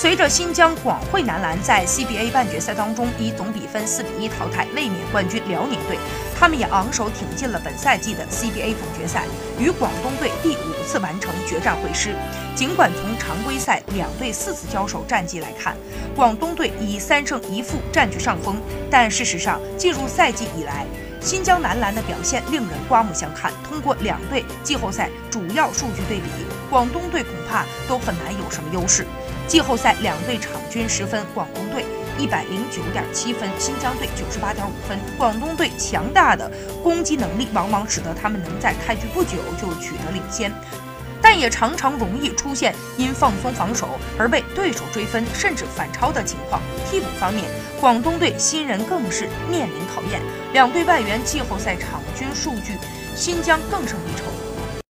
随着新疆广汇男篮在 CBA 半决赛当中以总比分四比一淘汰卫冕冠军辽宁队，他们也昂首挺进了本赛季的 CBA 总决赛，与广东队第五次完成决战会师。尽管从常规赛两队四次交手战绩来看，广东队以三胜一负占据上风，但事实上进入赛季以来，新疆男篮的表现令人刮目相看。通过两队季后赛主要数据对比，广东队恐怕都很难有什么优势。季后赛两队场均十分，广东队一百零九点七分，新疆队九十八点五分。广东队强大的攻击能力，往往使得他们能在开局不久就取得领先，但也常常容易出现因放松防守而被对手追分甚至反超的情况。替补方面，广东队新人更是面临考验，两队外援季后赛场均数据，新疆更胜一筹。